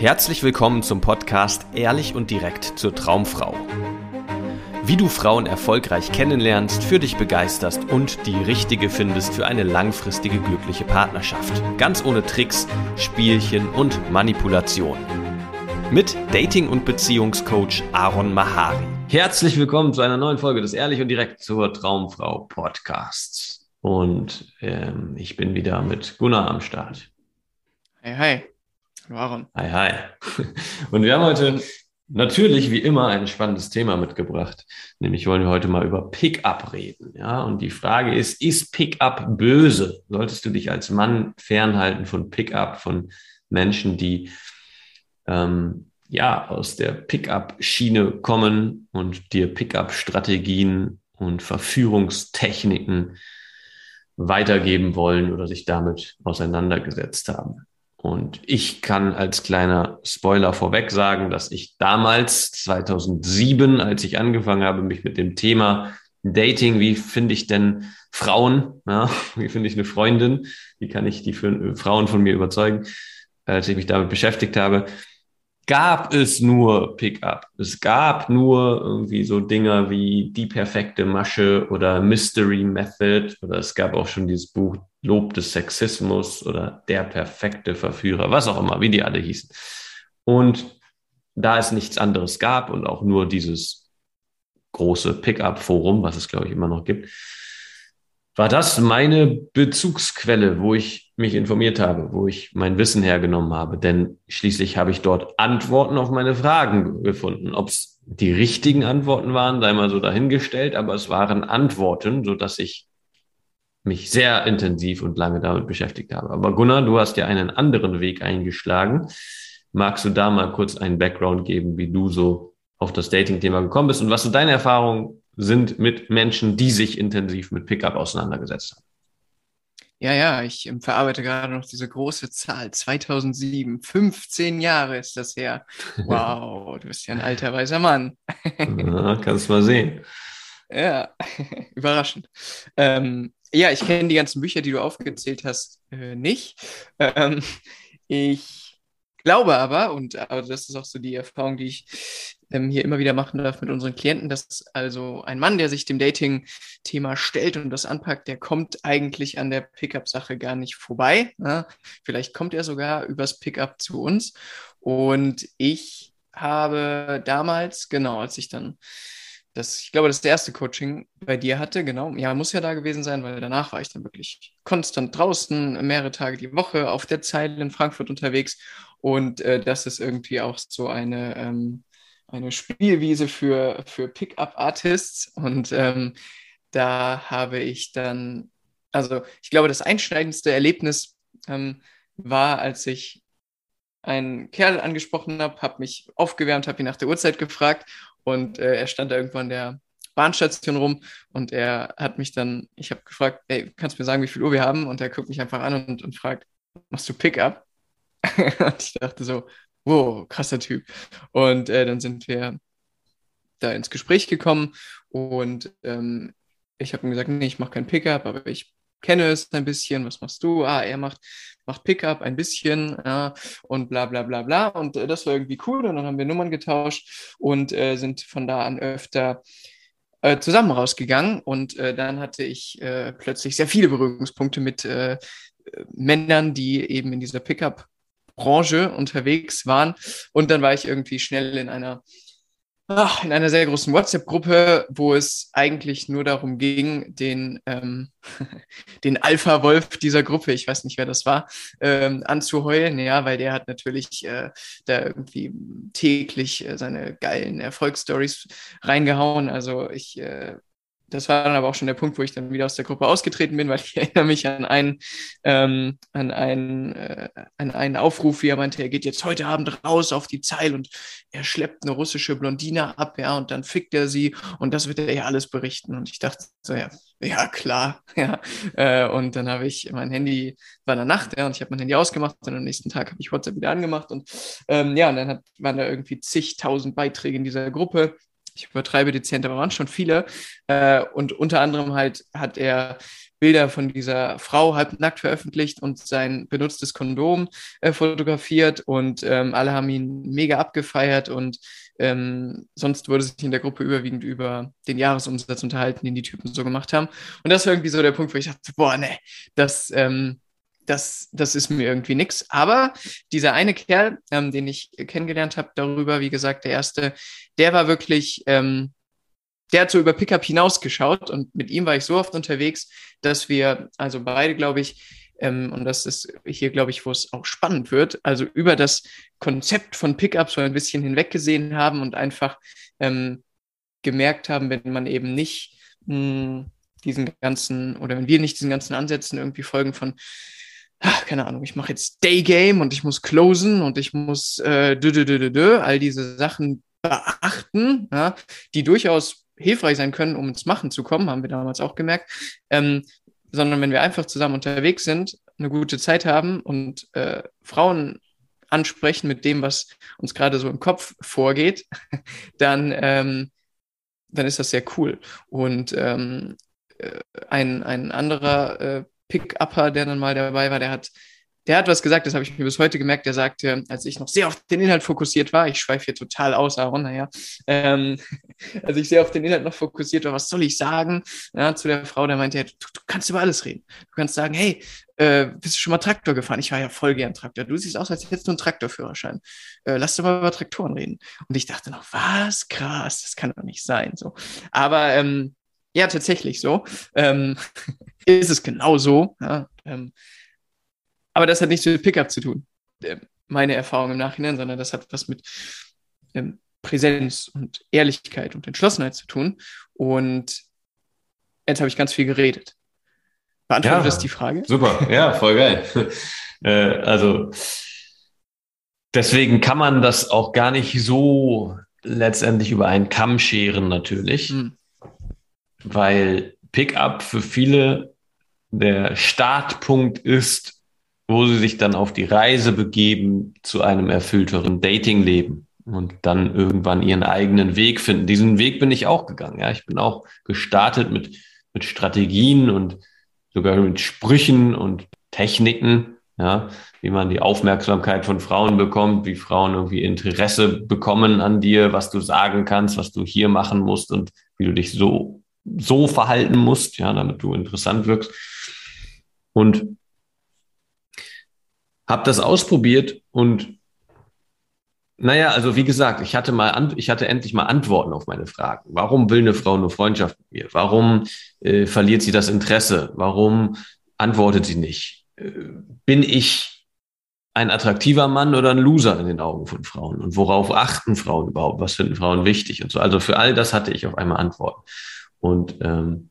Herzlich willkommen zum Podcast Ehrlich und direkt zur Traumfrau. Wie du Frauen erfolgreich kennenlernst, für dich begeisterst und die richtige findest für eine langfristige glückliche Partnerschaft. Ganz ohne Tricks, Spielchen und Manipulation. Mit Dating- und Beziehungscoach Aaron Mahari. Herzlich willkommen zu einer neuen Folge des Ehrlich und direkt zur Traumfrau Podcasts. Und ähm, ich bin wieder mit Gunnar am Start. Hi, Aaron. Hi, hi. Und wir haben heute natürlich wie immer ein spannendes Thema mitgebracht. Nämlich wollen wir heute mal über Pickup reden. Ja, und die Frage ist, ist Pickup böse? Solltest du dich als Mann fernhalten von Pickup, von Menschen, die ähm, ja aus der Pickup-Schiene kommen und dir Pickup-Strategien und Verführungstechniken weitergeben wollen oder sich damit auseinandergesetzt haben. Und ich kann als kleiner Spoiler vorweg sagen, dass ich damals, 2007, als ich angefangen habe, mich mit dem Thema Dating, wie finde ich denn Frauen, ja, wie finde ich eine Freundin, wie kann ich die für, Frauen von mir überzeugen, als ich mich damit beschäftigt habe, gab es nur Pickup. Es gab nur irgendwie so Dinger wie die perfekte Masche oder Mystery Method oder es gab auch schon dieses Buch Lob des Sexismus oder der perfekte Verführer, was auch immer, wie die alle hießen. Und da es nichts anderes gab und auch nur dieses große Pickup-Forum, was es glaube ich immer noch gibt, war das meine Bezugsquelle, wo ich mich informiert habe, wo ich mein Wissen hergenommen habe. Denn schließlich habe ich dort Antworten auf meine Fragen gefunden. Ob es die richtigen Antworten waren, sei mal so dahingestellt, aber es waren Antworten, so dass ich mich sehr intensiv und lange damit beschäftigt habe. Aber Gunnar, du hast ja einen anderen Weg eingeschlagen. Magst du da mal kurz einen Background geben, wie du so auf das Dating-Thema gekommen bist und was so deine Erfahrungen sind mit Menschen, die sich intensiv mit Pickup auseinandergesetzt haben. Ja, ja, ich ähm, verarbeite gerade noch diese große Zahl. 2007, 15 Jahre ist das her. Wow, du bist ja ein alter weiser Mann. ja, kannst mal sehen. Ja, überraschend. Ähm, ja, ich kenne die ganzen Bücher, die du aufgezählt hast, äh, nicht. Ähm, ich glaube aber, und aber das ist auch so die Erfahrung, die ich ähm, hier immer wieder machen darf mit unseren Klienten, dass also ein Mann, der sich dem Dating-Thema stellt und das anpackt, der kommt eigentlich an der Pickup-Sache gar nicht vorbei. Ne? Vielleicht kommt er sogar übers Pickup zu uns. Und ich habe damals, genau, als ich dann das, ich glaube, das erste Coaching bei dir hatte, genau. Ja, muss ja da gewesen sein, weil danach war ich dann wirklich konstant draußen, mehrere Tage die Woche auf der Zeile in Frankfurt unterwegs. Und äh, das ist irgendwie auch so eine, ähm, eine Spielwiese für, für Pickup-Artists. Und ähm, da habe ich dann, also ich glaube, das einschneidendste Erlebnis ähm, war, als ich einen Kerl angesprochen habe, habe mich aufgewärmt, habe ihn nach der Uhrzeit gefragt und äh, er stand da irgendwann der Bahnstation rum und er hat mich dann, ich habe gefragt, ey, kannst du mir sagen, wie viel Uhr wir haben? Und er guckt mich einfach an und, und fragt, machst du Pickup? und ich dachte so, wow, krasser Typ. Und äh, dann sind wir da ins Gespräch gekommen und ähm, ich habe ihm gesagt, nee, ich mache kein Pickup, aber ich kenne es ein bisschen, was machst du? Ah, er macht, macht Pickup ein bisschen ja, und bla bla bla bla. Und äh, das war irgendwie cool. Und dann haben wir Nummern getauscht und äh, sind von da an öfter äh, zusammen rausgegangen. Und äh, dann hatte ich äh, plötzlich sehr viele Berührungspunkte mit Männern, die eben in dieser Pickup Branche unterwegs waren. Und dann war ich irgendwie schnell in einer, ach, in einer sehr großen WhatsApp-Gruppe, wo es eigentlich nur darum ging, den, ähm, den Alpha-Wolf dieser Gruppe, ich weiß nicht, wer das war, ähm, anzuheulen, ja, weil der hat natürlich äh, da irgendwie täglich äh, seine geilen Erfolgsstories reingehauen. Also ich äh, das war dann aber auch schon der Punkt, wo ich dann wieder aus der Gruppe ausgetreten bin, weil ich erinnere mich an einen, ähm, an einen, äh, an einen Aufruf, wie er meinte, er geht jetzt heute Abend raus auf die Zeil und er schleppt eine russische Blondine ab, ja, und dann fickt er sie und das wird er ja alles berichten. Und ich dachte so, ja, ja, klar, ja. Äh, und dann habe ich mein Handy, war in der Nacht, ja, und ich habe mein Handy ausgemacht und am nächsten Tag habe ich WhatsApp wieder angemacht und ähm, ja, und dann hat, waren da irgendwie zigtausend Beiträge in dieser Gruppe ich übertreibe dezent, aber waren schon viele. Äh, und unter anderem halt hat er Bilder von dieser Frau halbnackt veröffentlicht und sein benutztes Kondom äh, fotografiert und ähm, alle haben ihn mega abgefeiert und ähm, sonst wurde sich in der Gruppe überwiegend über den Jahresumsatz unterhalten, den die Typen so gemacht haben. Und das war irgendwie so der Punkt, wo ich dachte, boah, ne, das, ähm, das, das ist mir irgendwie nix. Aber dieser eine Kerl, ähm, den ich kennengelernt habe darüber, wie gesagt, der erste, der war wirklich, ähm, der hat so über Pickup hinausgeschaut und mit ihm war ich so oft unterwegs, dass wir, also beide, glaube ich, ähm, und das ist hier, glaube ich, wo es auch spannend wird, also über das Konzept von Pickup so ein bisschen hinweggesehen haben und einfach ähm, gemerkt haben, wenn man eben nicht mh, hm, diesen ganzen, oder wenn wir nicht diesen ganzen Ansätzen irgendwie folgen von, ach, keine Ahnung, ich mache jetzt Daygame und ich muss closen und ich muss äh, dü, dü, dü, dü, all diese Sachen beachten, ja, die durchaus hilfreich sein können, um ins Machen zu kommen, haben wir damals auch gemerkt. Ähm, sondern wenn wir einfach zusammen unterwegs sind, eine gute Zeit haben und äh, Frauen ansprechen mit dem, was uns gerade so im Kopf vorgeht, dann, ähm, dann ist das sehr cool. Und ähm, äh, ein, ein anderer äh, Pick-Upper, der dann mal dabei war, der hat der hat was gesagt, das habe ich mir bis heute gemerkt. Der sagte, als ich noch sehr auf den Inhalt fokussiert war, ich schweife hier total aus, aber naja, ähm, als ich sehr auf den Inhalt noch fokussiert war, was soll ich sagen? Ja, zu der Frau, der meinte, du, du, kannst über alles reden. Du kannst sagen, hey, äh, bist du schon mal Traktor gefahren? Ich war ja voll gern Traktor. Du siehst aus, als hättest du einen Traktorführerschein. Äh, lass doch mal über Traktoren reden. Und ich dachte noch, was krass, das kann doch nicht sein. So, aber ähm, ja, tatsächlich so. Ähm, ist es genau so. Ja, ähm, aber das hat nichts mit Pickup zu tun, äh, meine Erfahrung im Nachhinein, sondern das hat was mit ähm, Präsenz und Ehrlichkeit und Entschlossenheit zu tun. Und jetzt habe ich ganz viel geredet. Beantwortet ja, das die Frage? Super, ja, voll geil. äh, also deswegen kann man das auch gar nicht so letztendlich über einen Kamm scheren, natürlich. Hm. Weil Pickup für viele der Startpunkt ist, wo sie sich dann auf die Reise begeben zu einem erfüllteren Datingleben und dann irgendwann ihren eigenen Weg finden. Diesen Weg bin ich auch gegangen. Ja, ich bin auch gestartet mit, mit Strategien und sogar mit Sprüchen und Techniken, ja, wie man die Aufmerksamkeit von Frauen bekommt, wie Frauen irgendwie Interesse bekommen an dir, was du sagen kannst, was du hier machen musst und wie du dich so, so verhalten musst, ja, damit du interessant wirkst. Und habe das ausprobiert und naja, also wie gesagt, ich hatte mal, ich hatte endlich mal Antworten auf meine Fragen. Warum will eine Frau eine Freundschaft mit mir? Warum äh, verliert sie das Interesse? Warum antwortet sie nicht? Äh, bin ich ein attraktiver Mann oder ein Loser in den Augen von Frauen? Und worauf achten Frauen überhaupt? Was finden Frauen wichtig und so? Also für all das hatte ich auf einmal Antworten. Und ähm,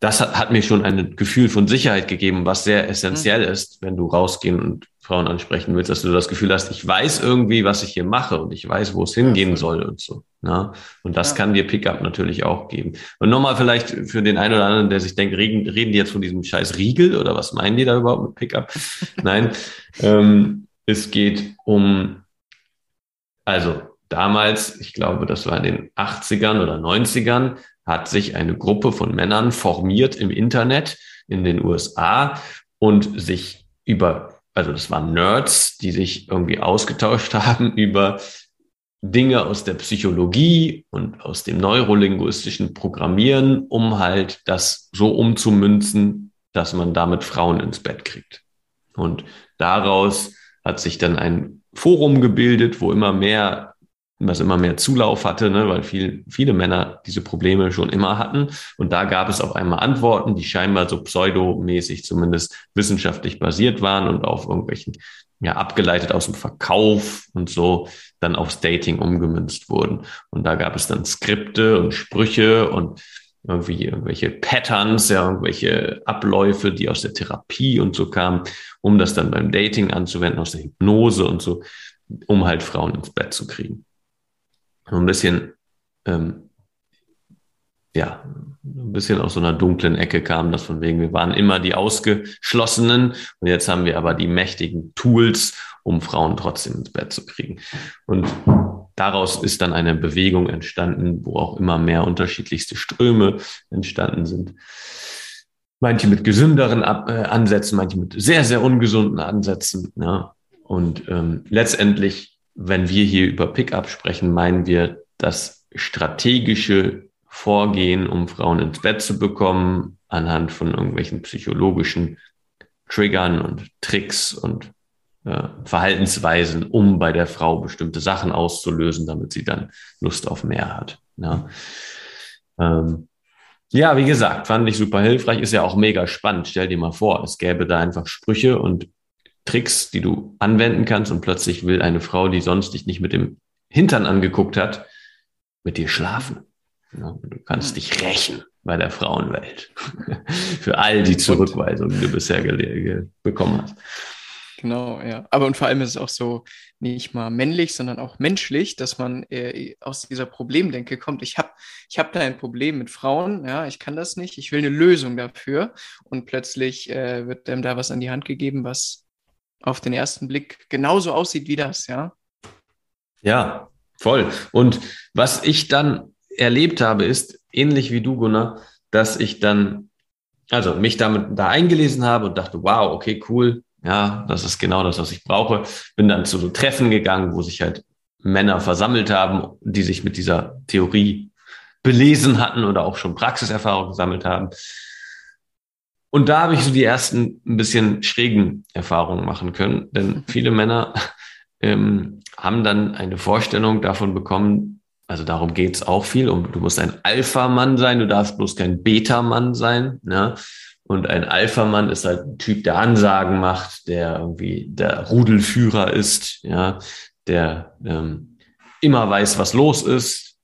das hat, hat mir schon ein Gefühl von Sicherheit gegeben, was sehr essentiell mhm. ist, wenn du rausgehen und Frauen ansprechen willst, dass du das Gefühl hast, ich weiß irgendwie, was ich hier mache und ich weiß, wo es hingehen ja, soll und so. Na? Ne? Und das ja. kann dir Pickup natürlich auch geben. Und nochmal vielleicht für den einen oder anderen, der sich denkt, reden, reden die jetzt von diesem scheiß Riegel oder was meinen die da überhaupt mit Pickup? Nein, ähm, es geht um, also damals, ich glaube, das war in den 80ern oder 90ern, hat sich eine Gruppe von Männern formiert im Internet in den USA und sich über, also das waren Nerds, die sich irgendwie ausgetauscht haben über Dinge aus der Psychologie und aus dem neurolinguistischen Programmieren, um halt das so umzumünzen, dass man damit Frauen ins Bett kriegt. Und daraus hat sich dann ein Forum gebildet, wo immer mehr was immer mehr Zulauf hatte, ne, weil viel, viele Männer diese Probleme schon immer hatten. Und da gab es auf einmal Antworten, die scheinbar so pseudomäßig zumindest wissenschaftlich basiert waren und auf irgendwelchen, ja, abgeleitet aus dem Verkauf und so dann aufs Dating umgemünzt wurden. Und da gab es dann Skripte und Sprüche und irgendwie irgendwelche Patterns, ja, irgendwelche Abläufe, die aus der Therapie und so kamen, um das dann beim Dating anzuwenden, aus der Hypnose und so, um halt Frauen ins Bett zu kriegen so ein bisschen, ähm, ja, ein bisschen aus so einer dunklen Ecke kam das von wegen, wir waren immer die Ausgeschlossenen und jetzt haben wir aber die mächtigen Tools, um Frauen trotzdem ins Bett zu kriegen. Und daraus ist dann eine Bewegung entstanden, wo auch immer mehr unterschiedlichste Ströme entstanden sind. manche mit gesünderen Ab äh, Ansätzen, manche mit sehr, sehr ungesunden Ansätzen. Ja. Und ähm, letztendlich, wenn wir hier über Pickup sprechen, meinen wir das strategische Vorgehen, um Frauen ins Bett zu bekommen, anhand von irgendwelchen psychologischen Triggern und Tricks und äh, Verhaltensweisen, um bei der Frau bestimmte Sachen auszulösen, damit sie dann Lust auf mehr hat. Ja. Ähm, ja, wie gesagt, fand ich super hilfreich, ist ja auch mega spannend. Stell dir mal vor, es gäbe da einfach Sprüche und Tricks, die du anwenden kannst und plötzlich will eine Frau, die sonst dich nicht mit dem Hintern angeguckt hat, mit dir schlafen. Du kannst dich rächen bei der Frauenwelt für all die Zurückweisungen, die du bisher bekommen hast. Genau, ja. Aber und vor allem ist es auch so nicht mal männlich, sondern auch menschlich, dass man äh, aus dieser Problemdenke kommt. Ich habe ich hab da ein Problem mit Frauen, ja, ich kann das nicht, ich will eine Lösung dafür. Und plötzlich äh, wird einem da was an die Hand gegeben, was auf den ersten Blick genauso aussieht wie das, ja. Ja, voll. Und was ich dann erlebt habe, ist, ähnlich wie du, Gunnar, dass ich dann, also mich damit da eingelesen habe und dachte, wow, okay, cool, ja, das ist genau das, was ich brauche. Bin dann zu so Treffen gegangen, wo sich halt Männer versammelt haben, die sich mit dieser Theorie belesen hatten oder auch schon Praxiserfahrung gesammelt haben. Und da habe ich so die ersten ein bisschen schrägen Erfahrungen machen können, denn viele Männer ähm, haben dann eine Vorstellung davon bekommen, also darum geht's auch viel, um du musst ein Alpha-Mann sein, du darfst bloß kein Beta-Mann sein. Ne? Und ein Alpha-Mann ist halt ein Typ, der Ansagen macht, der irgendwie der Rudelführer ist, ja, der ähm, immer weiß, was los ist,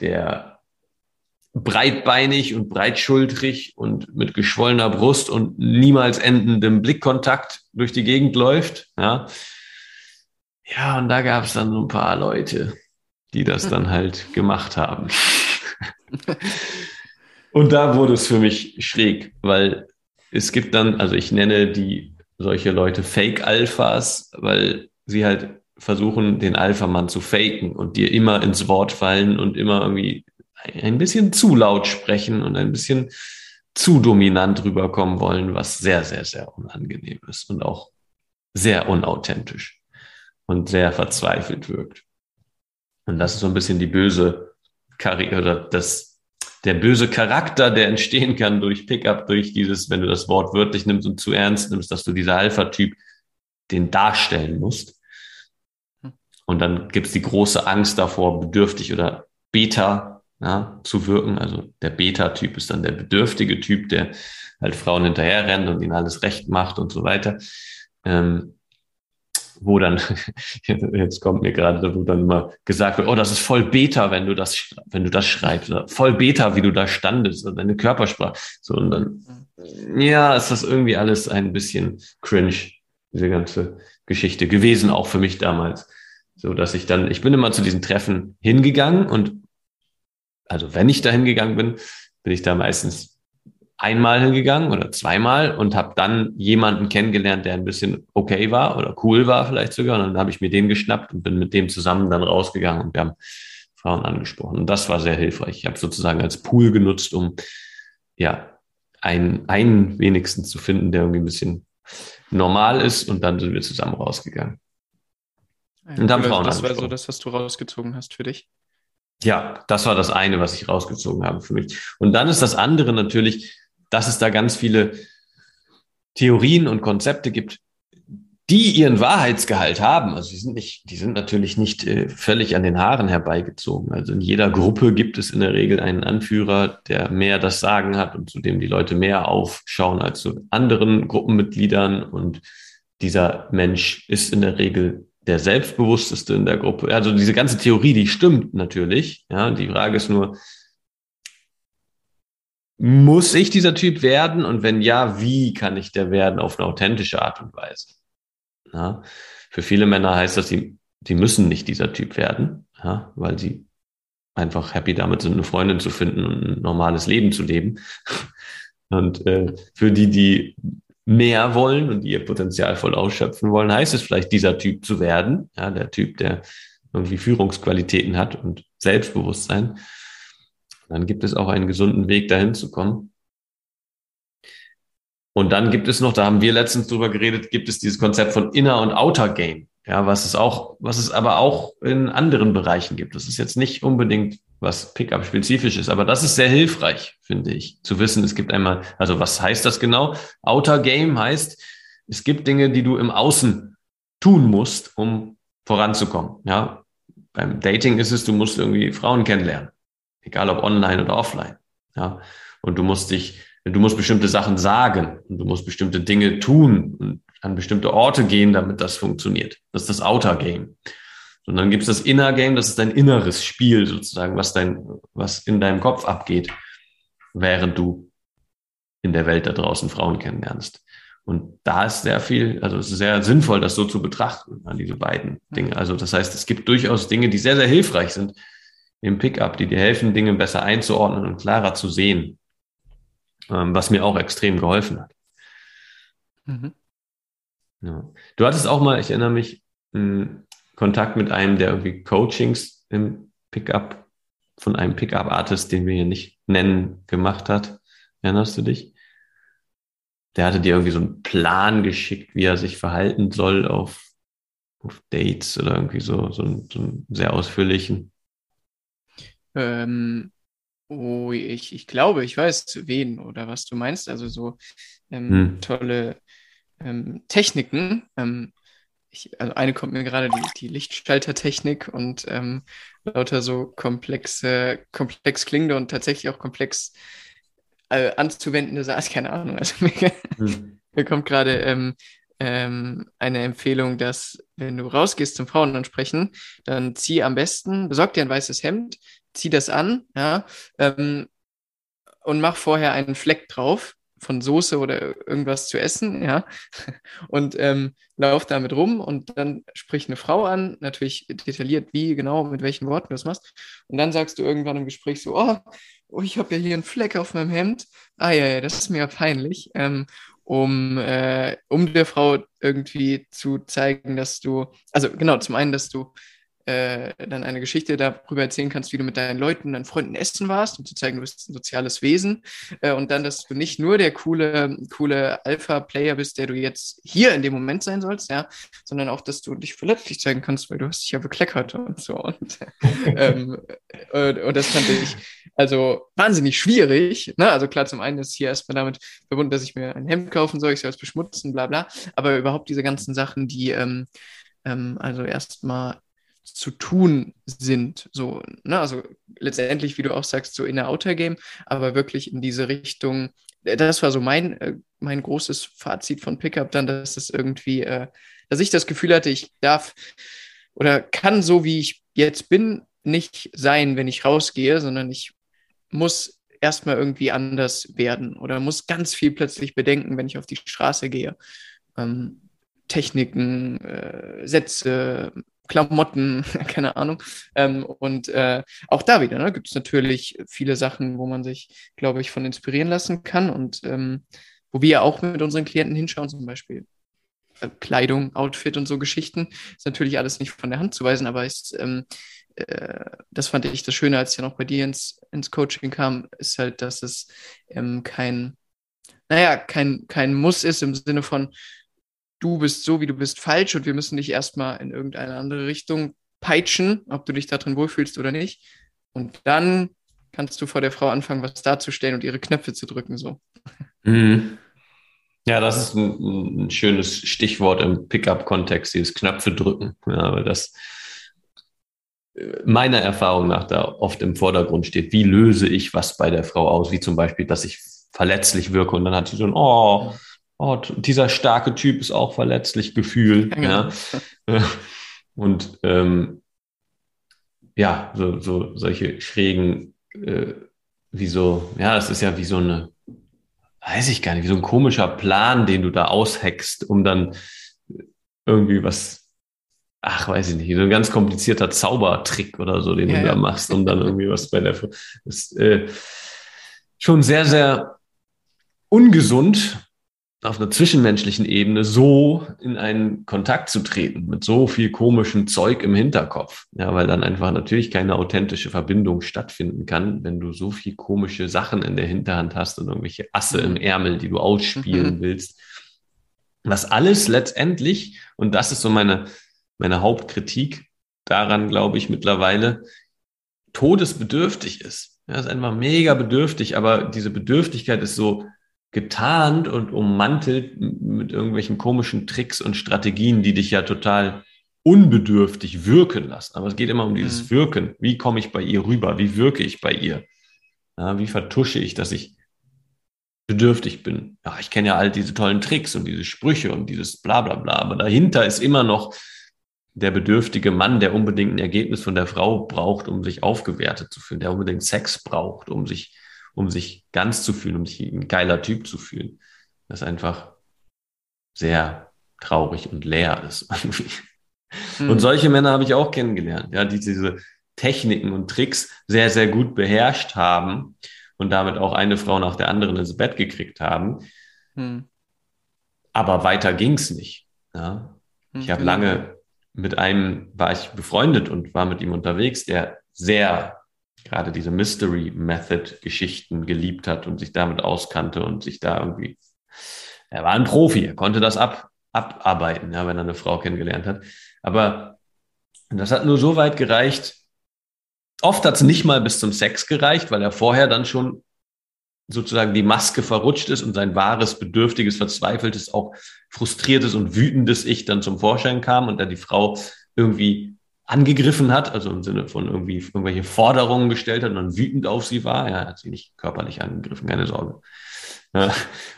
der breitbeinig und breitschultrig und mit geschwollener Brust und niemals endendem Blickkontakt durch die Gegend läuft, ja. Ja, und da gab es dann so ein paar Leute, die das dann halt gemacht haben. Und da wurde es für mich schräg, weil es gibt dann, also ich nenne die solche Leute Fake-Alphas, weil sie halt versuchen, den Alpha-Mann zu faken und dir immer ins Wort fallen und immer irgendwie ein bisschen zu laut sprechen und ein bisschen zu dominant rüberkommen wollen, was sehr, sehr, sehr unangenehm ist und auch sehr unauthentisch und sehr verzweifelt wirkt. Und das ist so ein bisschen die böse Karriere oder das der böse Charakter, der entstehen kann durch Pickup, durch dieses, wenn du das Wort wörtlich nimmst und zu ernst nimmst, dass du dieser Alpha-Typ den darstellen musst. Und dann gibt es die große Angst davor, bedürftig oder Beta ja, zu wirken. Also der Beta-Typ ist dann der bedürftige Typ, der halt Frauen hinterher rennt und ihnen alles recht macht und so weiter. Ähm, wo dann, jetzt kommt mir gerade, wo dann immer gesagt wird, oh, das ist voll Beta, wenn du das, wenn du das schreibst, oder voll Beta, wie du da standest, oder deine Körpersprache. So, und dann, ja, ist das irgendwie alles ein bisschen cringe, diese ganze Geschichte gewesen, auch für mich damals. So, dass ich dann, ich bin immer zu diesen Treffen hingegangen und, also wenn ich da hingegangen bin, bin ich da meistens einmal hingegangen oder zweimal und habe dann jemanden kennengelernt, der ein bisschen okay war oder cool war vielleicht sogar. Und dann habe ich mir den geschnappt und bin mit dem zusammen dann rausgegangen und wir haben Frauen angesprochen. Und das war sehr hilfreich. Ich habe sozusagen als Pool genutzt, um ja einen, einen wenigstens zu finden, der irgendwie ein bisschen normal ist. Und dann sind wir zusammen rausgegangen. und dann Frauen Das war so das, was du rausgezogen hast für dich. Ja, das war das eine, was ich rausgezogen habe für mich. Und dann ist das andere natürlich, dass es da ganz viele Theorien und Konzepte gibt, die ihren Wahrheitsgehalt haben. Also die sind nicht, die sind natürlich nicht äh, völlig an den Haaren herbeigezogen. Also in jeder Gruppe gibt es in der Regel einen Anführer, der mehr das Sagen hat und zu dem die Leute mehr aufschauen als zu anderen Gruppenmitgliedern. Und dieser Mensch ist in der Regel der selbstbewussteste in der Gruppe. Also diese ganze Theorie, die stimmt natürlich. Ja, die Frage ist nur, muss ich dieser Typ werden? Und wenn ja, wie kann ich der werden auf eine authentische Art und Weise? Ja, für viele Männer heißt das, sie, sie müssen nicht dieser Typ werden, ja, weil sie einfach happy damit sind, eine Freundin zu finden und ein normales Leben zu leben. Und äh, für die, die mehr wollen und ihr Potenzial voll ausschöpfen wollen, heißt es vielleicht, dieser Typ zu werden. Ja, der Typ, der irgendwie Führungsqualitäten hat und Selbstbewusstsein dann gibt es auch einen gesunden Weg, dahin zu kommen. Und dann gibt es noch, da haben wir letztens drüber geredet, gibt es dieses Konzept von Inner und Outer Game. Ja, was es auch, was es aber auch in anderen Bereichen gibt. Das ist jetzt nicht unbedingt was Pickup spezifisch ist, aber das ist sehr hilfreich, finde ich, zu wissen. Es gibt einmal, also was heißt das genau? Outer Game heißt, es gibt Dinge, die du im Außen tun musst, um voranzukommen. Ja, beim Dating ist es, du musst irgendwie Frauen kennenlernen, egal ob online oder offline. Ja, und du musst dich Du musst bestimmte Sachen sagen und du musst bestimmte Dinge tun und an bestimmte Orte gehen, damit das funktioniert. Das ist das Outer Game. Und dann gibt es das Inner Game, das ist dein inneres Spiel sozusagen, was dein, was in deinem Kopf abgeht, während du in der Welt da draußen Frauen kennenlernst. Und da ist sehr viel, also es ist sehr sinnvoll, das so zu betrachten, an diese beiden Dinge. Also das heißt, es gibt durchaus Dinge, die sehr, sehr hilfreich sind im Pickup, die dir helfen, Dinge besser einzuordnen und klarer zu sehen ähm, was mir auch extrem geholfen hat. Mhm. Ja. Du hattest auch mal, ich erinnere mich, Kontakt mit einem, der irgendwie Coachings im Pickup von einem Pickup-Artist, den wir hier nicht nennen, gemacht hat. Erinnerst du dich? Der hatte dir irgendwie so einen Plan geschickt, wie er sich verhalten soll auf, auf Dates oder irgendwie so, so, einen, so einen sehr ausführlichen. Ähm, Oh, ich, ich glaube, ich weiß, wen oder was du meinst. Also so ähm, hm. tolle ähm, Techniken. Ähm, ich, also eine kommt mir gerade die, die Lichtschaltertechnik und ähm, lauter so komplexe, komplex klingende und tatsächlich auch komplex äh, anzuwendende Sachen. Keine Ahnung. Also mir, hm. mir kommt gerade ähm, ähm, eine Empfehlung, dass wenn du rausgehst zum Frauen ansprechen, dann zieh am besten, besorg dir ein weißes Hemd, zieh das an, ja, ähm, und mach vorher einen Fleck drauf von Soße oder irgendwas zu essen, ja, und ähm, lauf damit rum und dann sprich eine Frau an, natürlich detailliert, wie genau, mit welchen Worten du das machst. Und dann sagst du irgendwann im Gespräch so, oh, oh ich habe ja hier einen Fleck auf meinem Hemd. Ah ja, ja, das ist mir ja peinlich. Ähm, um, äh, um der Frau irgendwie zu zeigen, dass du, also genau, zum einen, dass du äh, dann eine Geschichte darüber erzählen kannst, wie du mit deinen Leuten, deinen Freunden essen warst, um zu zeigen, du bist ein soziales Wesen. Äh, und dann, dass du nicht nur der coole, coole Alpha-Player bist, der du jetzt hier in dem Moment sein sollst, ja, sondern auch, dass du dich verletzlich zeigen kannst, weil du hast dich ja bekleckert und so. Und, ähm, und, und, das fand ich also wahnsinnig schwierig. Ne? Also klar, zum einen ist hier erstmal damit verbunden, dass ich mir ein Hemd kaufen soll, ich soll es beschmutzen, bla bla. Aber überhaupt diese ganzen Sachen, die ähm, ähm, also erstmal zu tun sind. So, ne? Also letztendlich, wie du auch sagst, so in der Outer Game, aber wirklich in diese Richtung. Äh, das war so mein, äh, mein großes Fazit von Pickup dann, dass es irgendwie, äh, dass ich das Gefühl hatte, ich darf oder kann so, wie ich jetzt bin, nicht sein, wenn ich rausgehe, sondern ich muss erstmal irgendwie anders werden oder muss ganz viel plötzlich bedenken, wenn ich auf die Straße gehe. Ähm, Techniken, äh, Sätze, Klamotten, keine Ahnung. Ähm, und äh, auch da wieder ne, gibt es natürlich viele Sachen, wo man sich, glaube ich, von inspirieren lassen kann und ähm, wo wir auch mit unseren Klienten hinschauen, zum Beispiel äh, Kleidung, Outfit und so Geschichten. Ist natürlich alles nicht von der Hand zu weisen, aber ist, ähm, äh, das fand ich das Schöne, als ich ja noch bei dir ins, ins Coaching kam, ist halt, dass es ähm, kein, naja, kein, kein Muss ist im Sinne von, du bist so, wie du bist, falsch und wir müssen dich erstmal in irgendeine andere Richtung peitschen, ob du dich da drin wohlfühlst oder nicht. Und dann kannst du vor der Frau anfangen, was darzustellen und ihre Knöpfe zu drücken. So. Mhm. Ja, das ist ein, ein schönes Stichwort im Pickup-Kontext, dieses Knöpfe drücken. Ja, weil das meiner Erfahrung nach da oft im Vordergrund steht. Wie löse ich was bei der Frau aus? Wie zum Beispiel, dass ich verletzlich wirke und dann hat sie so ein, oh, oh, dieser starke Typ ist auch verletzlich Gefühl. Ja. ja. Und ähm, ja, so, so solche schrägen, äh, wie so, ja, das ist ja wie so eine, weiß ich gar nicht, wie so ein komischer Plan, den du da aushackst, um dann irgendwie was, ach, weiß ich nicht, so ein ganz komplizierter Zaubertrick oder so, den ja, du da machst, um dann irgendwie was bei der, ist äh, schon sehr, sehr ungesund auf einer zwischenmenschlichen Ebene so in einen Kontakt zu treten mit so viel komischem Zeug im Hinterkopf. Ja, weil dann einfach natürlich keine authentische Verbindung stattfinden kann, wenn du so viel komische Sachen in der Hinterhand hast und irgendwelche Asse im Ärmel, die du ausspielen mhm. willst. Was alles letztendlich, und das ist so meine, meine Hauptkritik daran, glaube ich, mittlerweile, todesbedürftig ist. Ja, ist einfach mega bedürftig, aber diese Bedürftigkeit ist so getarnt und ummantelt mit irgendwelchen komischen Tricks und Strategien, die dich ja total unbedürftig wirken lassen. Aber es geht immer um dieses mhm. Wirken. Wie komme ich bei ihr rüber? Wie wirke ich bei ihr? Ja, wie vertusche ich, dass ich bedürftig bin? Ja, ich kenne ja all diese tollen Tricks und diese Sprüche und dieses bla bla bla. Aber dahinter ist immer noch der bedürftige Mann, der unbedingt ein Ergebnis von der Frau braucht, um sich aufgewertet zu fühlen, der unbedingt Sex braucht, um sich um sich ganz zu fühlen, um sich ein geiler Typ zu fühlen. Das einfach sehr traurig und leer ist. Mhm. Und solche Männer habe ich auch kennengelernt, ja, die diese Techniken und Tricks sehr, sehr gut beherrscht haben und damit auch eine Frau nach der anderen ins Bett gekriegt haben. Mhm. Aber weiter ging es nicht. Ja. Ich mhm. habe lange mit einem, war ich befreundet und war mit ihm unterwegs, der sehr gerade diese Mystery Method Geschichten geliebt hat und sich damit auskannte und sich da irgendwie, er war ein Profi, er konnte das ab, abarbeiten, ja, wenn er eine Frau kennengelernt hat. Aber das hat nur so weit gereicht. Oft hat es nicht mal bis zum Sex gereicht, weil er vorher dann schon sozusagen die Maske verrutscht ist und sein wahres, bedürftiges, verzweifeltes, auch frustriertes und wütendes Ich dann zum Vorschein kam und da die Frau irgendwie angegriffen hat, also im Sinne von irgendwie irgendwelche Forderungen gestellt hat und dann wütend auf sie war. Er hat sie nicht körperlich angegriffen, keine Sorge. Ja,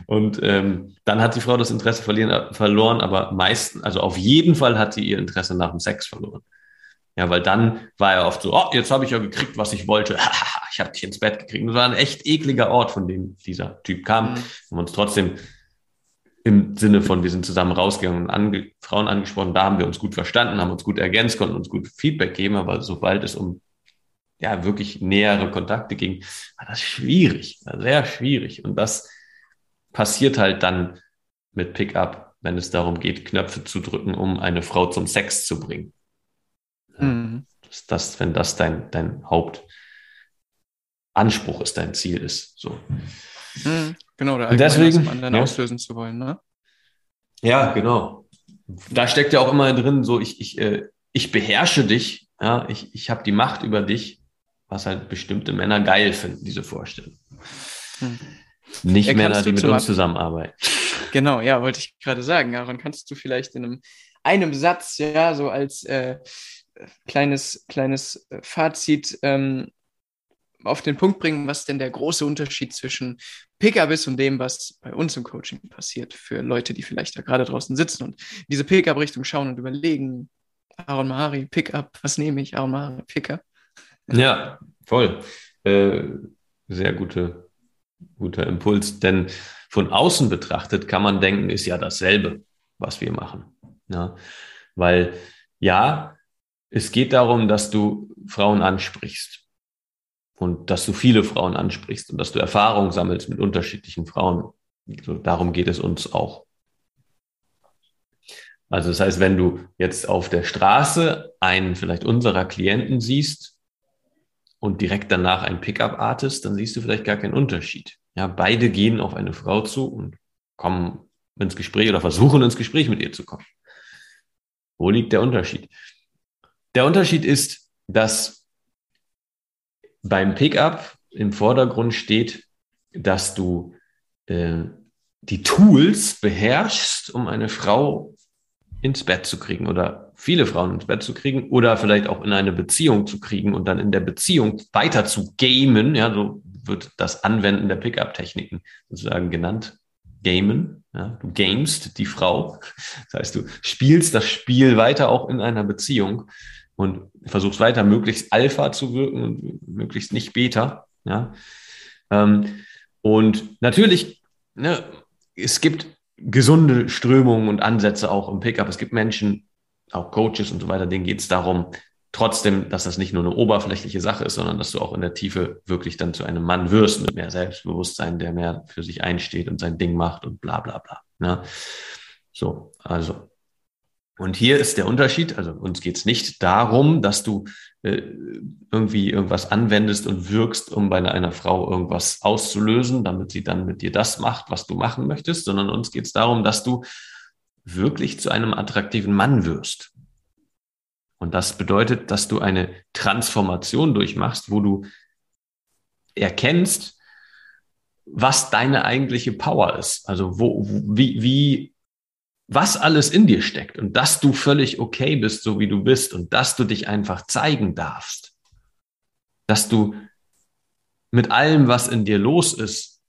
und ähm, dann hat die Frau das Interesse verloren, aber meistens, also auf jeden Fall hat sie ihr Interesse nach dem Sex verloren. Ja, weil dann war er oft so, oh, jetzt habe ich ja gekriegt, was ich wollte. ich habe dich ins Bett gekriegt. Das war ein echt ekliger Ort, von dem dieser Typ kam. Mhm. Uns trotzdem im Sinne von, wir sind zusammen rausgegangen und ange Frauen angesprochen, da haben wir uns gut verstanden, haben uns gut ergänzt, konnten uns gut Feedback geben, aber sobald es um ja wirklich nähere Kontakte ging, war das schwierig, war sehr schwierig. Und das passiert halt dann mit Pickup, wenn es darum geht, Knöpfe zu drücken, um eine Frau zum Sex zu bringen. Mhm. Das, das, wenn das dein, dein Hauptanspruch ist, dein Ziel ist. So. Mhm. Genau, der deswegen, anderen ja. auslösen zu wollen, ne? Ja, genau. Da steckt ja auch immer drin, so ich, ich, äh, ich beherrsche dich, ja, ich, ich habe die Macht über dich, was halt bestimmte Männer geil finden, diese Vorstellung. Hm. Nicht ja, Männer, die mit uns zusammenarbeiten. Genau, ja, wollte ich gerade sagen. Aaron, kannst du vielleicht in einem, einem Satz, ja, so als äh, kleines, kleines äh, Fazit ähm, auf den Punkt bringen, was denn der große Unterschied zwischen Pickup ist und dem, was bei uns im Coaching passiert, für Leute, die vielleicht da gerade draußen sitzen und diese Pickup-Richtung schauen und überlegen, Aaron Mahari, Pickup, was nehme ich, Aaron Mahari, Pickup? Ja, voll. Äh, sehr gute, guter Impuls, denn von außen betrachtet kann man denken, ist ja dasselbe, was wir machen. Ja? Weil ja, es geht darum, dass du Frauen ansprichst und dass du viele Frauen ansprichst und dass du Erfahrung sammelst mit unterschiedlichen Frauen. So, darum geht es uns auch. Also das heißt, wenn du jetzt auf der Straße einen vielleicht unserer Klienten siehst und direkt danach ein Pickup-Artist, dann siehst du vielleicht gar keinen Unterschied. Ja, beide gehen auf eine Frau zu und kommen ins Gespräch oder versuchen ins Gespräch mit ihr zu kommen. Wo liegt der Unterschied? Der Unterschied ist, dass beim Pickup im Vordergrund steht, dass du äh, die Tools beherrschst, um eine Frau ins Bett zu kriegen oder viele Frauen ins Bett zu kriegen oder vielleicht auch in eine Beziehung zu kriegen und dann in der Beziehung weiter zu gamen. Ja, so wird das Anwenden der Pickup-Techniken sozusagen genannt. Gamen. Ja, du gamest die Frau. Das heißt, du spielst das Spiel weiter auch in einer Beziehung und versuchst weiter möglichst Alpha zu wirken und möglichst nicht Beta. Ja? Ähm, und natürlich, ne, es gibt gesunde Strömungen und Ansätze auch im Pickup. Es gibt Menschen, auch Coaches und so weiter, denen geht es darum, trotzdem, dass das nicht nur eine oberflächliche Sache ist, sondern dass du auch in der Tiefe wirklich dann zu einem Mann wirst mit mehr Selbstbewusstsein, der mehr für sich einsteht und sein Ding macht und bla bla bla. Ja? So, also. Und hier ist der Unterschied, also uns geht es nicht darum, dass du äh, irgendwie irgendwas anwendest und wirkst, um bei einer Frau irgendwas auszulösen, damit sie dann mit dir das macht, was du machen möchtest, sondern uns geht es darum, dass du wirklich zu einem attraktiven Mann wirst. Und das bedeutet, dass du eine Transformation durchmachst, wo du erkennst, was deine eigentliche Power ist. Also wo, wie, wie, was alles in dir steckt und dass du völlig okay bist, so wie du bist und dass du dich einfach zeigen darfst. Dass du mit allem, was in dir los ist,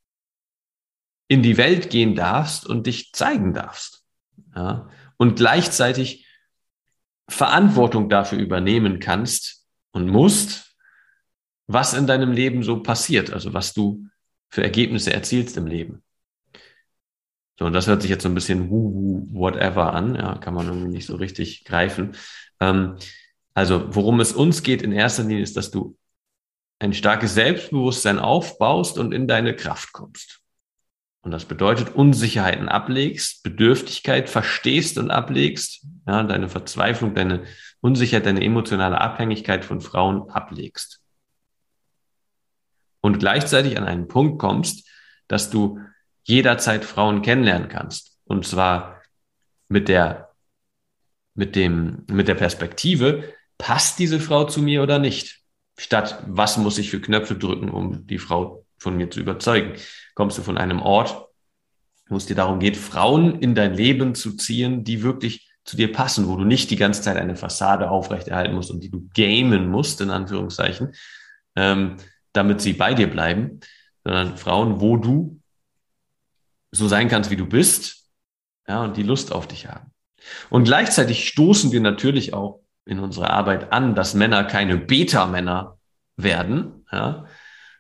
in die Welt gehen darfst und dich zeigen darfst. Ja? Und gleichzeitig Verantwortung dafür übernehmen kannst und musst, was in deinem Leben so passiert, also was du für Ergebnisse erzielst im Leben. So, und das hört sich jetzt so ein bisschen woo whatever an, ja, kann man irgendwie nicht so richtig greifen. Ähm, also, worum es uns geht in erster Linie ist, dass du ein starkes Selbstbewusstsein aufbaust und in deine Kraft kommst. Und das bedeutet, Unsicherheiten ablegst, Bedürftigkeit verstehst und ablegst, ja, deine Verzweiflung, deine Unsicherheit, deine emotionale Abhängigkeit von Frauen ablegst. Und gleichzeitig an einen Punkt kommst, dass du jederzeit Frauen kennenlernen kannst. Und zwar mit der, mit dem, mit der Perspektive, passt diese Frau zu mir oder nicht? Statt, was muss ich für Knöpfe drücken, um die Frau von mir zu überzeugen? kommst du von einem Ort, wo es dir darum geht, Frauen in dein Leben zu ziehen, die wirklich zu dir passen, wo du nicht die ganze Zeit eine Fassade aufrechterhalten musst und die du gamen musst, in Anführungszeichen, ähm, damit sie bei dir bleiben, sondern Frauen, wo du so sein kannst, wie du bist, ja, und die Lust auf dich haben. Und gleichzeitig stoßen wir natürlich auch in unserer Arbeit an, dass Männer keine Beta-Männer werden, ja,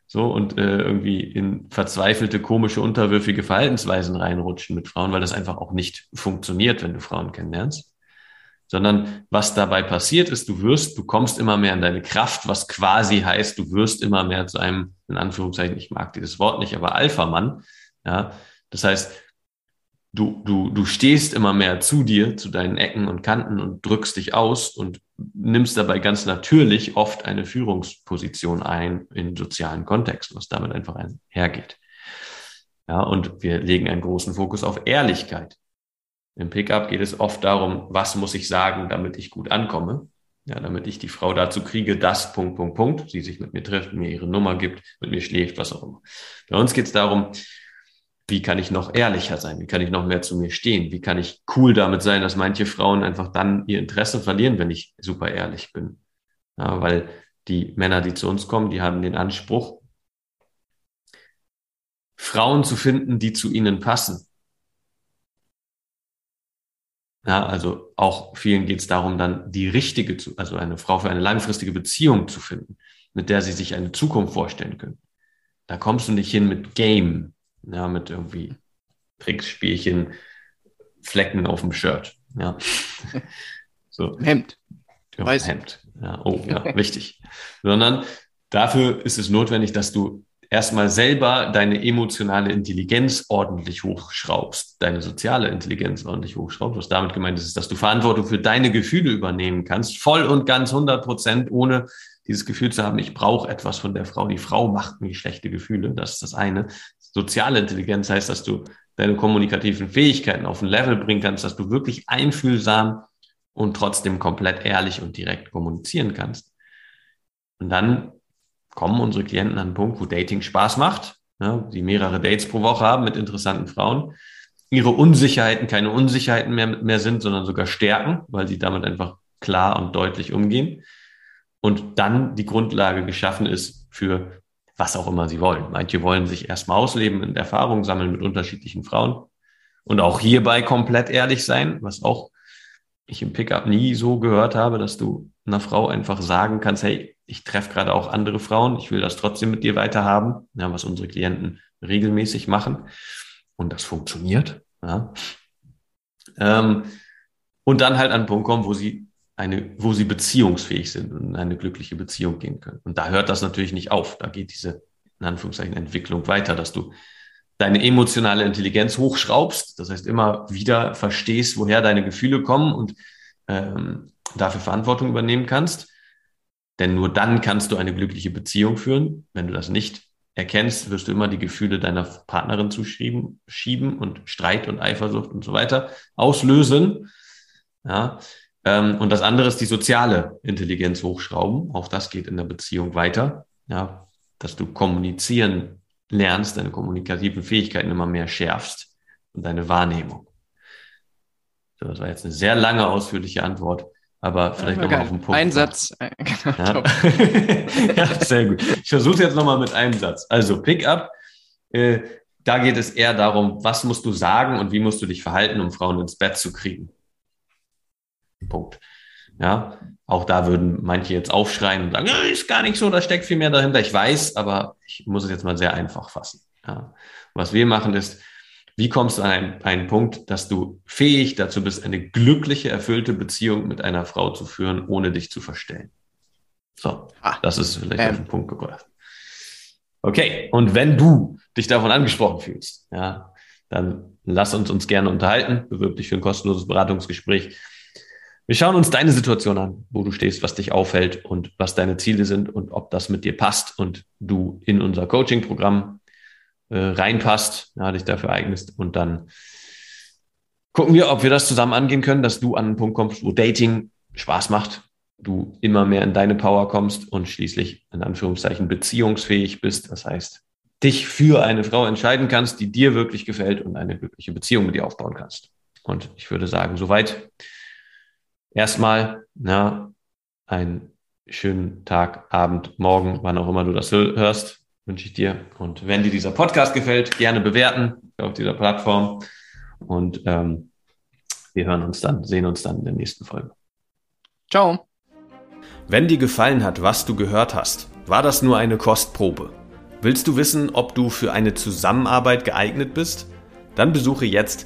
so und äh, irgendwie in verzweifelte, komische, unterwürfige Verhaltensweisen reinrutschen mit Frauen, weil das einfach auch nicht funktioniert, wenn du Frauen kennenlernst. Sondern was dabei passiert ist, du wirst, du kommst immer mehr in deine Kraft, was quasi heißt, du wirst immer mehr zu einem, in Anführungszeichen, ich mag dieses Wort nicht, aber Alpha-Mann. Ja, das heißt, du, du, du stehst immer mehr zu dir, zu deinen Ecken und Kanten und drückst dich aus und nimmst dabei ganz natürlich oft eine Führungsposition ein in sozialen Kontexten, was damit einfach einhergeht. Ja, und wir legen einen großen Fokus auf Ehrlichkeit. Im Pickup geht es oft darum, was muss ich sagen, damit ich gut ankomme. Ja, damit ich die Frau dazu kriege, dass Punkt, Punkt, Punkt, sie sich mit mir trifft, mir ihre Nummer gibt, mit mir schläft, was auch immer. Bei uns geht es darum, wie kann ich noch ehrlicher sein? Wie kann ich noch mehr zu mir stehen? Wie kann ich cool damit sein, dass manche Frauen einfach dann ihr Interesse verlieren, wenn ich super ehrlich bin? Ja, weil die Männer, die zu uns kommen, die haben den Anspruch, Frauen zu finden, die zu ihnen passen. Ja, also auch vielen geht es darum, dann die richtige, zu, also eine Frau für eine langfristige Beziehung zu finden, mit der sie sich eine Zukunft vorstellen können. Da kommst du nicht hin mit Game, ja, mit irgendwie Tricksspielchen, Flecken auf dem Shirt. Ja. So. Hemd. Ja, Weiß. Hemd. Ja, oh, ja, wichtig. Sondern dafür ist es notwendig, dass du erstmal selber deine emotionale Intelligenz ordentlich hochschraubst, deine soziale Intelligenz ordentlich hochschraubst. Was damit gemeint ist, ist, dass du Verantwortung für deine Gefühle übernehmen kannst, voll und ganz 100 Prozent, ohne dieses Gefühl zu haben, ich brauche etwas von der Frau. Die Frau macht mir schlechte Gefühle. Das ist das eine. Soziale Intelligenz heißt, dass du deine kommunikativen Fähigkeiten auf ein Level bringen kannst, dass du wirklich einfühlsam und trotzdem komplett ehrlich und direkt kommunizieren kannst. Und dann kommen unsere Klienten an einen Punkt, wo Dating Spaß macht, ja, die mehrere Dates pro Woche haben mit interessanten Frauen, ihre Unsicherheiten keine Unsicherheiten mehr, mehr sind, sondern sogar Stärken, weil sie damit einfach klar und deutlich umgehen. Und dann die Grundlage geschaffen ist für was auch immer sie wollen. Manche wollen sich erstmal ausleben und Erfahrungen sammeln mit unterschiedlichen Frauen und auch hierbei komplett ehrlich sein, was auch ich im Pickup nie so gehört habe, dass du einer Frau einfach sagen kannst, hey, ich treffe gerade auch andere Frauen, ich will das trotzdem mit dir weiterhaben, ja, was unsere Klienten regelmäßig machen. Und das funktioniert. Ja. Ähm, und dann halt an den Punkt kommen, wo sie eine, wo sie beziehungsfähig sind und in eine glückliche Beziehung gehen können. Und da hört das natürlich nicht auf. Da geht diese, in Anführungszeichen, Entwicklung weiter, dass du deine emotionale Intelligenz hochschraubst, das heißt immer wieder verstehst, woher deine Gefühle kommen und ähm, dafür Verantwortung übernehmen kannst. Denn nur dann kannst du eine glückliche Beziehung führen. Wenn du das nicht erkennst, wirst du immer die Gefühle deiner Partnerin zuschieben schieben und Streit und Eifersucht und so weiter auslösen. Ja, ähm, und das andere ist die soziale Intelligenz hochschrauben. Auch das geht in der Beziehung weiter. Ja, dass du kommunizieren lernst, deine kommunikativen Fähigkeiten immer mehr schärfst und deine Wahrnehmung. So, das war jetzt eine sehr lange, ausführliche Antwort, aber vielleicht ja, nochmal auf den Punkt. Ein Satz. Genau, ja? ja, sehr gut. Ich versuche es jetzt nochmal mit einem Satz. Also Pickup, äh, da geht es eher darum, was musst du sagen und wie musst du dich verhalten, um Frauen ins Bett zu kriegen. Punkt. Ja, auch da würden manche jetzt aufschreien und sagen, ist gar nicht so, da steckt viel mehr dahinter. Ich weiß, aber ich muss es jetzt mal sehr einfach fassen. Ja. Was wir machen ist, wie kommst du an einen, einen, Punkt, dass du fähig dazu bist, eine glückliche, erfüllte Beziehung mit einer Frau zu führen, ohne dich zu verstellen? So, ah, das ist vielleicht ähm. auf den Punkt gebracht. Okay, und wenn du dich davon angesprochen fühlst, ja, dann lass uns uns gerne unterhalten. Bewirb dich für ein kostenloses Beratungsgespräch. Wir schauen uns deine Situation an, wo du stehst, was dich aufhält und was deine Ziele sind und ob das mit dir passt und du in unser Coaching-Programm äh, reinpasst, ja, dich dafür eignest und dann gucken wir, ob wir das zusammen angehen können, dass du an einen Punkt kommst, wo Dating Spaß macht, du immer mehr in deine Power kommst und schließlich in Anführungszeichen beziehungsfähig bist. Das heißt, dich für eine Frau entscheiden kannst, die dir wirklich gefällt und eine glückliche Beziehung mit dir aufbauen kannst. Und ich würde sagen, soweit erstmal na, einen schönen Tag, Abend, Morgen, wann auch immer du das hörst, wünsche ich dir. Und wenn dir dieser Podcast gefällt, gerne bewerten auf dieser Plattform. Und ähm, wir hören uns dann, sehen uns dann in der nächsten Folge. Ciao. Wenn dir gefallen hat, was du gehört hast, war das nur eine Kostprobe. Willst du wissen, ob du für eine Zusammenarbeit geeignet bist? Dann besuche jetzt